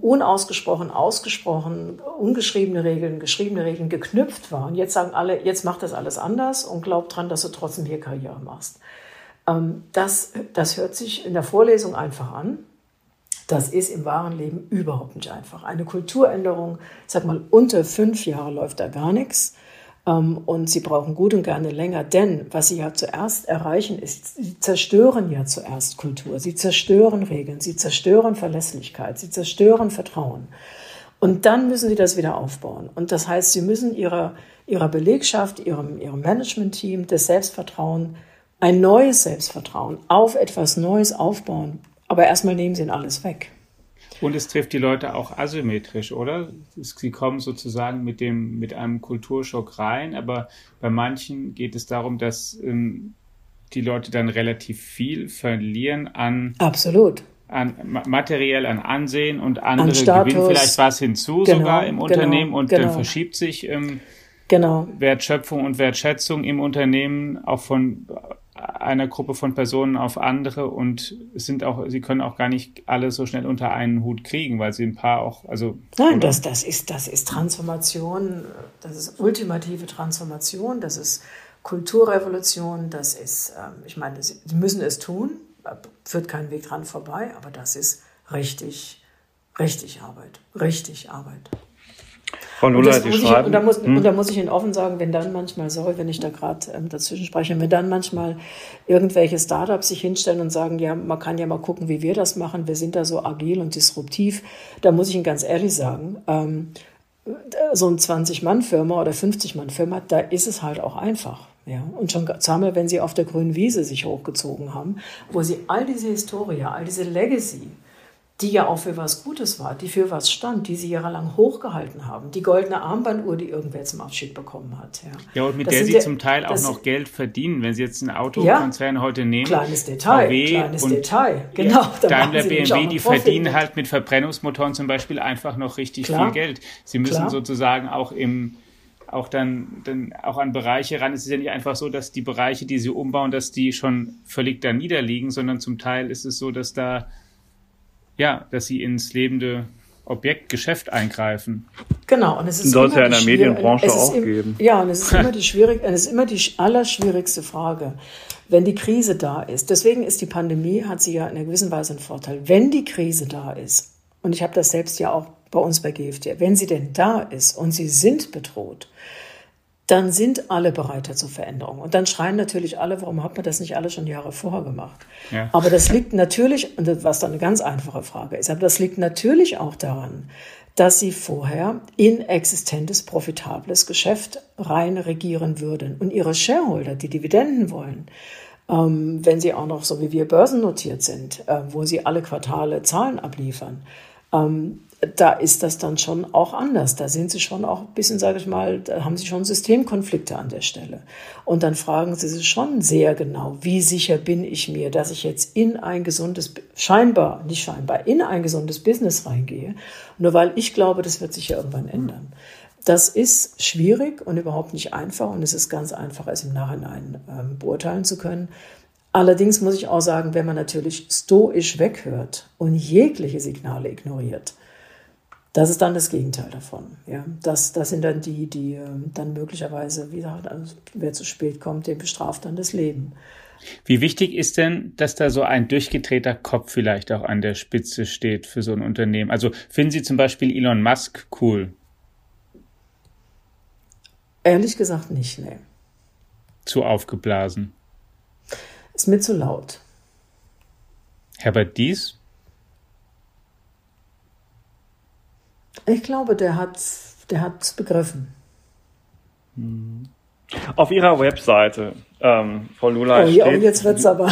unausgesprochen, ausgesprochen, ungeschriebene Regeln, geschriebene Regeln geknüpft war. Und jetzt sagen alle, jetzt mach das alles anders und glaub dran, dass du trotzdem hier Karriere machst. Ähm, das, das hört sich in der Vorlesung einfach an. Das ist im wahren Leben überhaupt nicht einfach. Eine Kulturänderung, sag mal, unter fünf Jahre läuft da gar nichts. Ähm, und sie brauchen gut und gerne länger, denn was sie ja zuerst erreichen, ist, sie zerstören ja zuerst Kultur, sie zerstören Regeln, sie zerstören Verlässlichkeit, sie zerstören Vertrauen. Und dann müssen sie das wieder aufbauen. Und das heißt, sie müssen ihrer, ihrer Belegschaft, ihrem, ihrem Management-Team das Selbstvertrauen, ein neues Selbstvertrauen auf etwas Neues aufbauen. Aber erstmal nehmen sie ihnen alles weg. Und es trifft die Leute auch asymmetrisch, oder? Sie kommen sozusagen mit dem, mit einem Kulturschock rein, aber bei manchen geht es darum, dass ähm, die Leute dann relativ viel verlieren an. Absolut. An, materiell an Ansehen und andere an gewinnen vielleicht was hinzu genau, sogar im genau, Unternehmen und genau. dann verschiebt sich ähm, genau. Wertschöpfung und Wertschätzung im Unternehmen auch von einer Gruppe von Personen auf andere und sind auch, sie können auch gar nicht alle so schnell unter einen Hut kriegen, weil sie ein paar auch, also. Nein, das, das ist, das ist Transformation, das ist ultimative Transformation, das ist Kulturrevolution, das ist, ähm, ich meine, sie müssen es tun, führt keinen Weg dran vorbei, aber das ist richtig, richtig Arbeit, richtig Arbeit. Von Lula, und, ich, und, da muss, hm? und da muss ich Ihnen offen sagen, wenn dann manchmal, sorry, wenn ich da gerade ähm, dazwischen spreche, wenn dann manchmal irgendwelche Startups sich hinstellen und sagen, ja, man kann ja mal gucken, wie wir das machen, wir sind da so agil und disruptiv, da muss ich Ihnen ganz ehrlich sagen, ähm, so ein 20-Mann-Firma oder 50-Mann-Firma, da ist es halt auch einfach. Ja, und schon zusammen, wenn sie auf der grünen Wiese sich hochgezogen haben, wo sie all diese Historie, all diese Legacy, die ja auch für was Gutes war, die für was stand, die sie jahrelang hochgehalten haben. Die goldene Armbanduhr, die irgendwer zum Abschied bekommen hat. Ja, ja und mit das der sie der, zum Teil auch noch Geld verdienen. Wenn Sie jetzt einen Autokonzern ja, heute nehmen. Kleines Detail. VW kleines und Detail. Genau. Ja, Daimler, BMW, die verdienen mit. halt mit Verbrennungsmotoren zum Beispiel einfach noch richtig Klar. viel Geld. Sie müssen Klar. sozusagen auch im auch dann, dann auch an Bereiche ran. Es ist ja nicht einfach so, dass die Bereiche, die sie umbauen, dass die schon völlig da niederliegen, sondern zum Teil ist es so, dass da, ja, dass sie ins lebende Objekt, Geschäft eingreifen. Genau, und es ist Soll es ja in der Medienbranche auch im, geben. Ja, und es ist [laughs] immer die schwierig, es ist immer die allerschwierigste Frage, wenn die Krise da ist. Deswegen ist die Pandemie, hat sie ja in einer gewissen Weise einen Vorteil. Wenn die Krise da ist, und ich habe das selbst ja auch bei uns bei GFT, wenn sie denn da ist und sie sind bedroht, dann sind alle bereiter zur Veränderung. Und dann schreien natürlich alle, warum hat man das nicht alle schon Jahre vorher gemacht? Ja. Aber das liegt natürlich, und was dann eine ganz einfache Frage ist, aber das liegt natürlich auch daran, dass sie vorher in existentes, profitables Geschäft rein regieren würden. Und ihre Shareholder, die Dividenden wollen, ähm, wenn sie auch noch so wie wir börsennotiert sind, äh, wo sie alle Quartale Zahlen abliefern, ähm, da ist das dann schon auch anders. Da sind sie schon auch ein bisschen, sage ich mal, da haben sie schon Systemkonflikte an der Stelle. Und dann fragen sie sich schon sehr genau, wie sicher bin ich mir, dass ich jetzt in ein gesundes, scheinbar, nicht scheinbar, in ein gesundes Business reingehe, nur weil ich glaube, das wird sich ja irgendwann ändern. Das ist schwierig und überhaupt nicht einfach und es ist ganz einfach, es im Nachhinein ähm, beurteilen zu können. Allerdings muss ich auch sagen, wenn man natürlich stoisch weghört und jegliche Signale ignoriert, das ist dann das Gegenteil davon. Ja, das, das sind dann die, die ähm, dann möglicherweise, wie gesagt, also wer zu spät kommt, der bestraft dann das Leben. Wie wichtig ist denn, dass da so ein durchgedrehter Kopf vielleicht auch an der Spitze steht für so ein Unternehmen? Also finden Sie zum Beispiel Elon Musk cool? Ehrlich gesagt nicht, nee. Zu aufgeblasen? Ist mir zu laut. Herbert Dies? Ich glaube, der hat der hat's begriffen. Auf Ihrer Webseite, ähm, Frau Lula, oh, steht, jetzt wird's aber.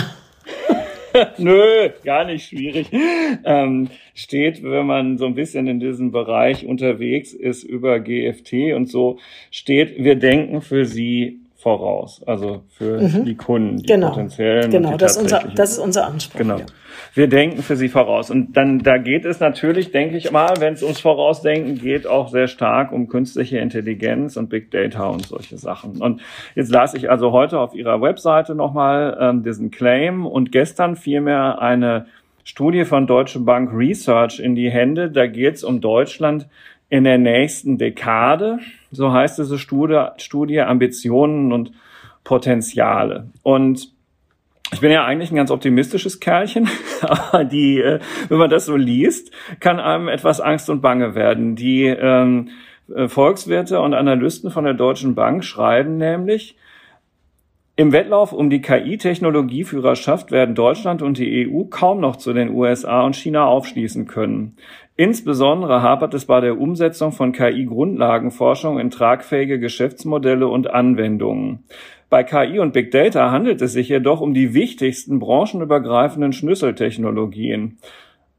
[laughs] Nö, gar nicht schwierig. Ähm, steht, wenn man so ein bisschen in diesem Bereich unterwegs ist über GFT und so, steht, wir denken für Sie voraus, also für mhm. die Kunden, die genau. potenziellen. Genau, das, ist unser, das ist unser Anspruch. Genau. Ja. Wir denken für sie voraus. Und dann, da geht es natürlich, denke ich mal, wenn es ums Vorausdenken geht, auch sehr stark um künstliche Intelligenz und Big Data und solche Sachen. Und jetzt las ich also heute auf ihrer Webseite nochmal ähm, diesen Claim und gestern vielmehr eine Studie von Deutsche Bank Research in die Hände. Da geht es um Deutschland in der nächsten Dekade, so heißt diese Studie, Studie Ambitionen und Potenziale. Und ich bin ja eigentlich ein ganz optimistisches Kerlchen, [laughs] aber die, äh, wenn man das so liest, kann einem etwas Angst und Bange werden. Die ähm, äh, Volkswirte und Analysten von der Deutschen Bank schreiben nämlich, im Wettlauf um die KI-Technologieführerschaft werden Deutschland und die EU kaum noch zu den USA und China aufschließen können. Insbesondere hapert es bei der Umsetzung von KI-Grundlagenforschung in tragfähige Geschäftsmodelle und Anwendungen. Bei KI und Big Data handelt es sich jedoch um die wichtigsten branchenübergreifenden Schlüsseltechnologien.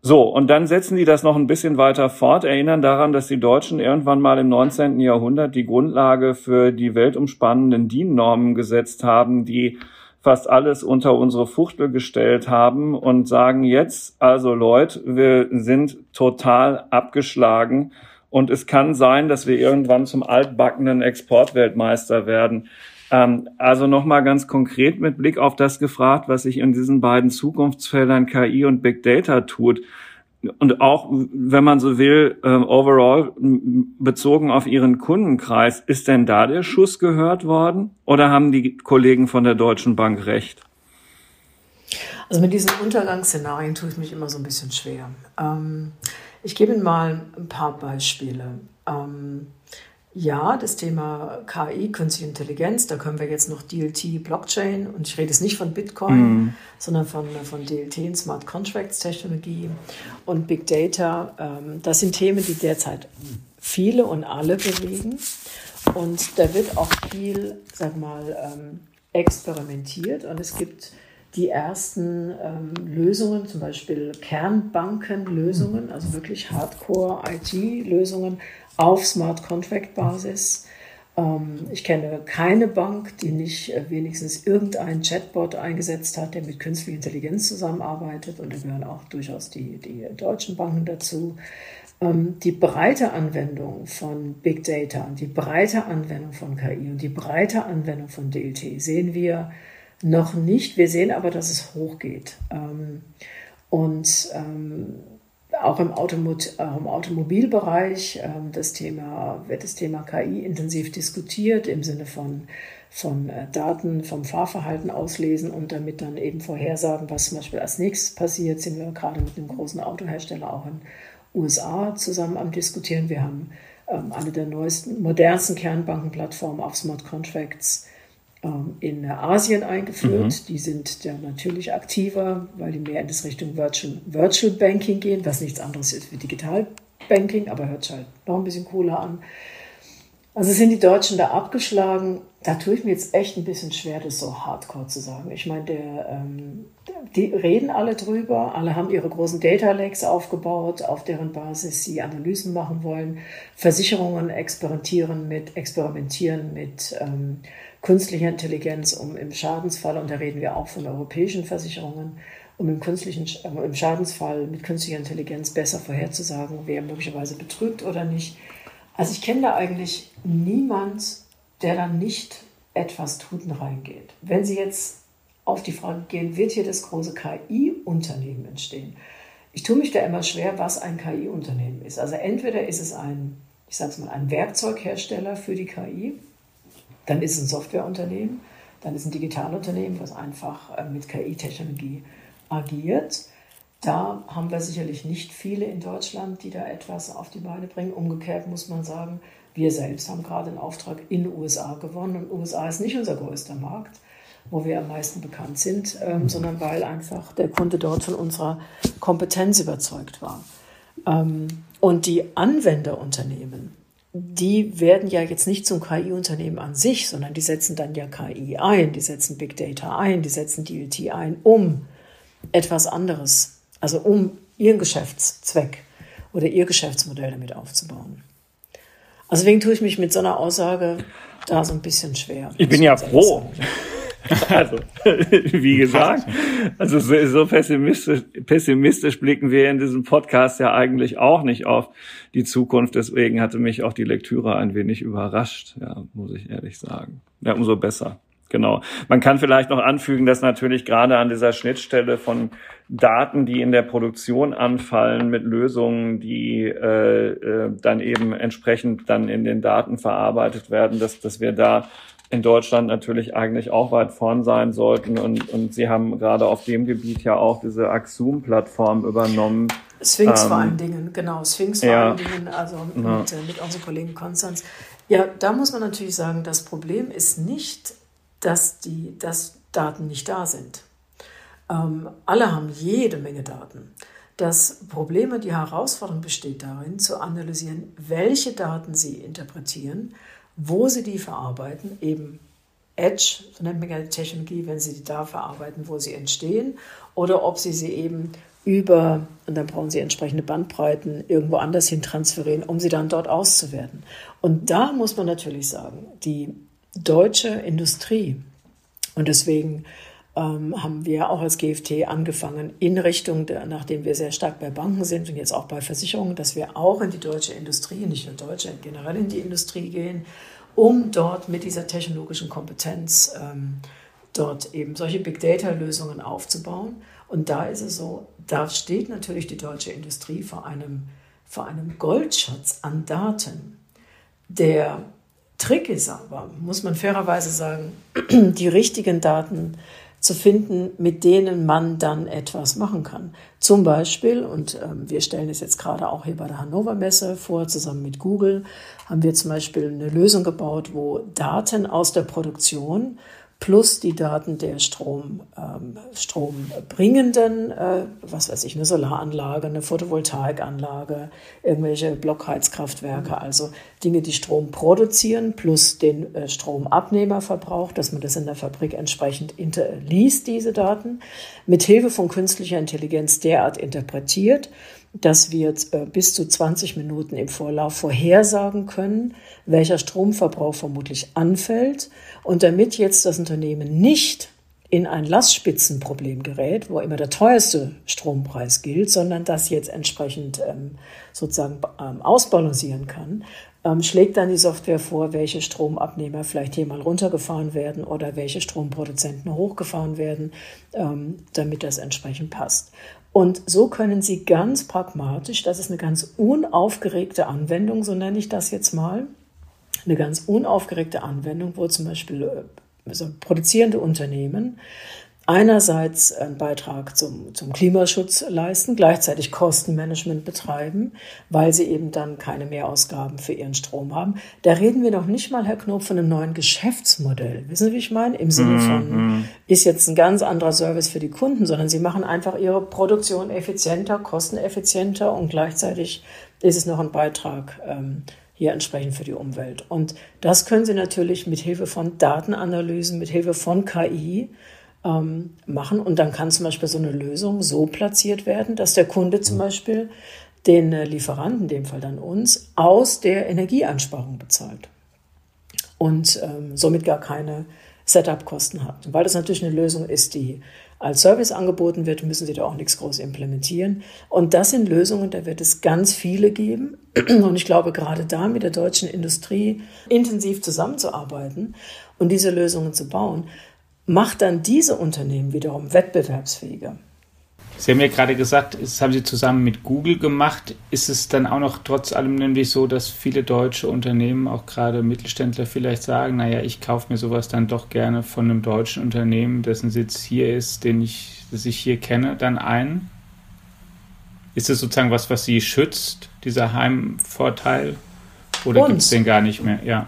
So, und dann setzen die das noch ein bisschen weiter fort, erinnern daran, dass die Deutschen irgendwann mal im 19. Jahrhundert die Grundlage für die weltumspannenden DIN-Normen gesetzt haben, die fast alles unter unsere Fuchtel gestellt haben und sagen jetzt, also Leute, wir sind total abgeschlagen und es kann sein, dass wir irgendwann zum altbackenen Exportweltmeister werden. Ähm, also nochmal ganz konkret mit Blick auf das gefragt, was sich in diesen beiden Zukunftsfeldern KI und Big Data tut. Und auch, wenn man so will, äh, overall bezogen auf Ihren Kundenkreis, ist denn da der Schuss gehört worden? Oder haben die Kollegen von der Deutschen Bank recht? Also mit diesen Untergangsszenarien tue ich mich immer so ein bisschen schwer. Ähm, ich gebe Ihnen mal ein paar Beispiele. Ja, das Thema KI, Künstliche Intelligenz, da können wir jetzt noch DLT, Blockchain, und ich rede jetzt nicht von Bitcoin, mm. sondern von, von DLT, Smart Contracts Technologie und Big Data. Ähm, das sind Themen, die derzeit viele und alle bewegen. Und da wird auch viel, sag mal, ähm, experimentiert und es gibt die ersten ähm, Lösungen, zum Beispiel Kernbankenlösungen, also wirklich Hardcore-IT-Lösungen auf Smart Contract-Basis. Ähm, ich kenne keine Bank, die nicht äh, wenigstens irgendeinen Chatbot eingesetzt hat, der mit künstlicher Intelligenz zusammenarbeitet. Und da gehören auch durchaus die, die deutschen Banken dazu. Ähm, die breite Anwendung von Big Data und die breite Anwendung von KI und die breite Anwendung von DLT sehen wir noch nicht. Wir sehen aber, dass es hochgeht. Ähm, und auch im, im Automobilbereich ähm, das Thema, wird das Thema KI intensiv diskutiert im Sinne von, von äh, Daten vom Fahrverhalten auslesen und damit dann eben vorhersagen, was zum Beispiel als nächstes passiert. Sind wir gerade mit einem großen Autohersteller auch in USA zusammen am Diskutieren. Wir haben eine der neuesten, modernsten Kernbankenplattformen auf Smart Contracts ähm, in Asien eingeführt. Mhm. Die sind ja natürlich aktiver, weil die mehr in das Richtung Virtual, Virtual Banking gehen, was nichts anderes ist wie Digital Banking, aber hört sich halt noch ein bisschen cooler an. Also sind die Deutschen da abgeschlagen. Da tue ich mir jetzt echt ein bisschen schwer, das so hardcore zu sagen. Ich meine, der, ähm, die reden alle drüber, alle haben ihre großen Data Lakes aufgebaut, auf deren Basis sie Analysen machen wollen. Versicherungen experimentieren mit, experimentieren mit ähm, künstlicher Intelligenz, um im Schadensfall, und da reden wir auch von europäischen Versicherungen, um im, künstlichen, äh, im Schadensfall mit künstlicher Intelligenz besser vorherzusagen, wer möglicherweise betrügt oder nicht. Also ich kenne da eigentlich niemand, der dann nicht etwas tut und reingeht. Wenn Sie jetzt auf die Frage gehen, wird hier das große KI-Unternehmen entstehen? Ich tue mich da immer schwer, was ein KI-Unternehmen ist. Also entweder ist es ein, ich sage es mal, ein Werkzeughersteller für die KI, dann ist es ein Softwareunternehmen, dann ist es ein Digitalunternehmen, was einfach äh, mit KI-Technologie agiert. Da haben wir sicherlich nicht viele in Deutschland, die da etwas auf die Beine bringen. Umgekehrt muss man sagen, wir selbst haben gerade einen Auftrag in den USA gewonnen und USA ist nicht unser größter Markt, wo wir am meisten bekannt sind, ähm, sondern weil einfach der Kunde dort von unserer Kompetenz überzeugt war. Ähm, und die Anwenderunternehmen, die werden ja jetzt nicht zum KI-Unternehmen an sich, sondern die setzen dann ja KI ein, die setzen Big Data ein, die setzen DLT ein, um etwas anderes, also um ihren Geschäftszweck oder ihr Geschäftsmodell damit aufzubauen. Also deswegen tue ich mich mit so einer Aussage da so ein bisschen schwer. Ich bin ja froh. [laughs] Also, [laughs] wie gesagt, also so, pessimistisch, pessimistisch blicken wir in diesem Podcast ja eigentlich auch nicht auf die Zukunft. Deswegen hatte mich auch die Lektüre ein wenig überrascht, ja, muss ich ehrlich sagen. Ja, umso besser. Genau. Man kann vielleicht noch anfügen, dass natürlich gerade an dieser Schnittstelle von Daten, die in der Produktion anfallen, mit Lösungen, die äh, äh, dann eben entsprechend dann in den Daten verarbeitet werden, dass, dass wir da in Deutschland natürlich eigentlich auch weit vorn sein sollten. Und, und Sie haben gerade auf dem Gebiet ja auch diese Axum-Plattform übernommen. Sphinx ähm, vor allen Dingen, genau, Sphinx ja, vor allen Dingen, also mit, ja. Äh, mit unserem Kollegen Konstanz. Ja, da muss man natürlich sagen, das Problem ist nicht, dass die dass Daten nicht da sind. Ähm, alle haben jede Menge Daten. Das Problem und die Herausforderung besteht darin, zu analysieren, welche Daten sie interpretieren wo sie die verarbeiten, eben Edge, so nennt man ja die Technologie, wenn sie die da verarbeiten, wo sie entstehen, oder ob sie sie eben über, und dann brauchen sie entsprechende Bandbreiten, irgendwo anders hin transferieren, um sie dann dort auszuwerten. Und da muss man natürlich sagen, die deutsche Industrie, und deswegen ähm, haben wir auch als GFT angefangen in Richtung, der, nachdem wir sehr stark bei Banken sind und jetzt auch bei Versicherungen, dass wir auch in die deutsche Industrie, nicht nur deutsche, generell in die Industrie gehen, um dort mit dieser technologischen Kompetenz ähm, dort eben solche Big Data-Lösungen aufzubauen. Und da ist es so, da steht natürlich die deutsche Industrie vor einem, vor einem Goldschatz an Daten. Der Trick ist aber, muss man fairerweise sagen, [clears throat] die richtigen Daten zu finden, mit denen man dann etwas machen kann. Zum Beispiel, und ähm, wir stellen es jetzt gerade auch hier bei der Hannover Messe vor, zusammen mit Google, haben wir zum Beispiel eine Lösung gebaut, wo Daten aus der Produktion plus die Daten der Strom, ähm, strombringenden, äh, was weiß ich, eine Solaranlage, eine Photovoltaikanlage, irgendwelche Blockheizkraftwerke, also Dinge, die Strom produzieren, plus den äh, Stromabnehmerverbrauch, dass man das in der Fabrik entsprechend liest, diese Daten, mit Hilfe von künstlicher Intelligenz derart interpretiert, dass wir äh, bis zu 20 Minuten im Vorlauf vorhersagen können, welcher Stromverbrauch vermutlich anfällt. Und damit jetzt das Unternehmen nicht in ein Lastspitzenproblem gerät, wo immer der teuerste Strompreis gilt, sondern das jetzt entsprechend ähm, sozusagen ähm, ausbalancieren kann, ähm, schlägt dann die Software vor, welche Stromabnehmer vielleicht hier mal runtergefahren werden oder welche Stromproduzenten hochgefahren werden, ähm, damit das entsprechend passt. Und so können Sie ganz pragmatisch, das ist eine ganz unaufgeregte Anwendung, so nenne ich das jetzt mal, eine ganz unaufgeregte Anwendung, wo zum Beispiel also produzierende Unternehmen einerseits einen Beitrag zum, zum Klimaschutz leisten, gleichzeitig Kostenmanagement betreiben, weil sie eben dann keine Mehrausgaben für ihren Strom haben. Da reden wir noch nicht mal, Herr Knob, von einem neuen Geschäftsmodell. Wissen Sie, wie ich meine? Im Sinne von, mm -hmm. ist jetzt ein ganz anderer Service für die Kunden, sondern sie machen einfach ihre Produktion effizienter, kosteneffizienter und gleichzeitig ist es noch ein Beitrag ähm, hier entsprechend für die Umwelt. Und das können Sie natürlich mit Hilfe von Datenanalysen, mit Hilfe von KI ähm, machen. Und dann kann zum Beispiel so eine Lösung so platziert werden, dass der Kunde zum Beispiel den äh, Lieferanten, in dem Fall dann uns, aus der Energieeinsparung bezahlt und ähm, somit gar keine Setup-Kosten hat. Und weil das natürlich eine Lösung ist, die als Service angeboten wird, müssen Sie da auch nichts groß implementieren. Und das sind Lösungen, da wird es ganz viele geben. [clears throat] Und ich glaube, gerade da mit der deutschen Industrie intensiv zusammenzuarbeiten und diese Lösungen zu bauen, macht dann diese Unternehmen wiederum wettbewerbsfähiger. Sie haben ja gerade gesagt, das haben Sie zusammen mit Google gemacht. Ist es dann auch noch trotz allem nämlich so, dass viele deutsche Unternehmen, auch gerade Mittelständler vielleicht sagen, naja, ich kaufe mir sowas dann doch gerne von einem deutschen Unternehmen, dessen Sitz hier ist, den ich, das ich hier kenne, dann ein? Ist es sozusagen was, was Sie schützt, dieser Heimvorteil? Oder gibt es den gar nicht mehr? Ja.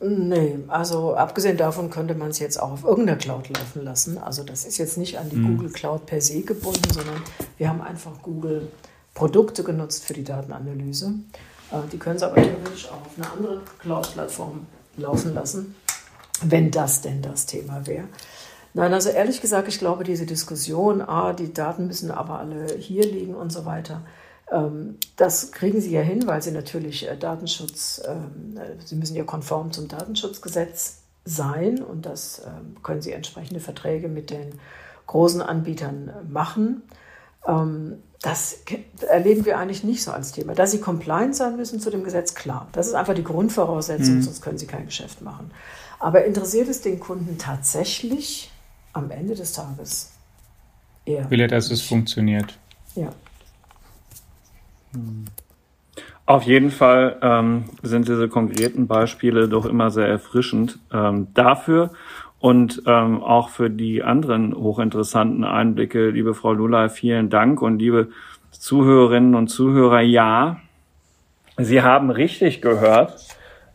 Nee, also abgesehen davon könnte man es jetzt auch auf irgendeiner Cloud laufen lassen. Also das ist jetzt nicht an die mhm. Google Cloud per se gebunden, sondern wir haben einfach Google Produkte genutzt für die Datenanalyse. Äh, die können Sie aber theoretisch auch auf einer anderen Cloud-Plattform laufen lassen, wenn das denn das Thema wäre. Nein, also ehrlich gesagt, ich glaube, diese Diskussion, ah, die Daten müssen aber alle hier liegen und so weiter, das kriegen Sie ja hin, weil Sie natürlich äh, Datenschutz, ähm, äh, Sie müssen ja konform zum Datenschutzgesetz sein und das ähm, können Sie entsprechende Verträge mit den großen Anbietern äh, machen. Das erleben wir eigentlich nicht so als Thema. Dass Sie compliant sein müssen zu dem Gesetz, klar. Das ist einfach die Grundvoraussetzung, mhm. sonst können Sie kein Geschäft machen. Aber interessiert es den Kunden tatsächlich am Ende des Tages eher? Will er, dass es funktioniert? Ja. Auf jeden Fall ähm, sind diese konkreten Beispiele doch immer sehr erfrischend ähm, dafür und ähm, auch für die anderen hochinteressanten Einblicke. Liebe Frau Lula, vielen Dank und liebe Zuhörerinnen und Zuhörer, ja, Sie haben richtig gehört,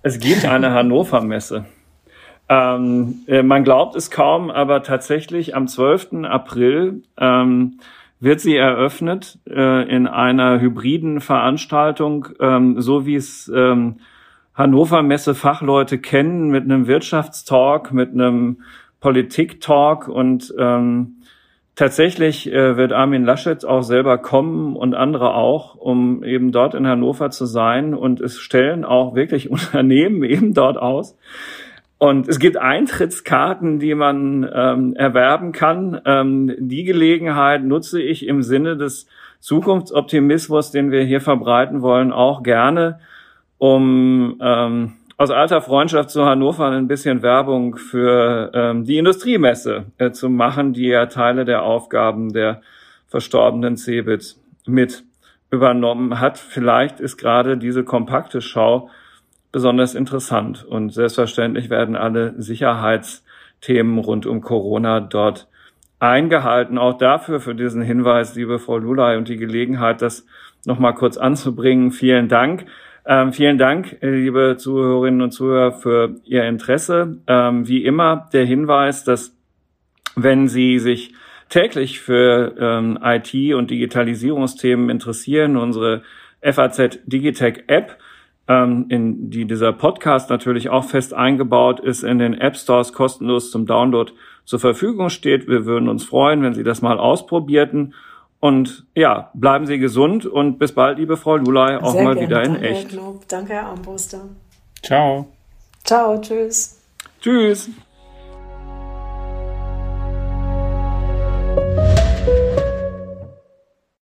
es gibt eine [laughs] Hannover Messe. Ähm, äh, man glaubt es kaum, aber tatsächlich am 12. April ähm, wird sie eröffnet äh, in einer hybriden Veranstaltung, ähm, so wie es ähm, Hannover Messe Fachleute kennen, mit einem Wirtschaftstalk, mit einem Politiktalk und ähm, tatsächlich äh, wird Armin Laschet auch selber kommen und andere auch, um eben dort in Hannover zu sein und es stellen auch wirklich [laughs] Unternehmen eben dort aus. Und es gibt Eintrittskarten, die man ähm, erwerben kann. Ähm, die Gelegenheit nutze ich im Sinne des Zukunftsoptimismus, den wir hier verbreiten wollen, auch gerne, um ähm, aus alter Freundschaft zu Hannover ein bisschen Werbung für ähm, die Industriemesse äh, zu machen, die ja Teile der Aufgaben der verstorbenen Cebit mit übernommen hat. Vielleicht ist gerade diese kompakte Schau besonders interessant. Und selbstverständlich werden alle Sicherheits Themen rund um Corona dort eingehalten. Auch dafür, für diesen Hinweis, liebe Frau Lulay, und die Gelegenheit, das nochmal kurz anzubringen. Vielen Dank. Ähm, vielen Dank, liebe Zuhörerinnen und Zuhörer, für Ihr Interesse. Ähm, wie immer der Hinweis, dass wenn Sie sich täglich für ähm, IT- und Digitalisierungsthemen interessieren, unsere FAZ Digitech App, ähm, in die dieser Podcast natürlich auch fest eingebaut ist, in den App Stores kostenlos zum Download zur Verfügung steht. Wir würden uns freuen, wenn Sie das mal ausprobierten. Und ja, bleiben Sie gesund und bis bald, liebe Frau Lulay, auch Sehr mal gerne. wieder in Danke, echt. Herr Danke, Herr Armbruster. Ciao. Ciao, tschüss. Tschüss.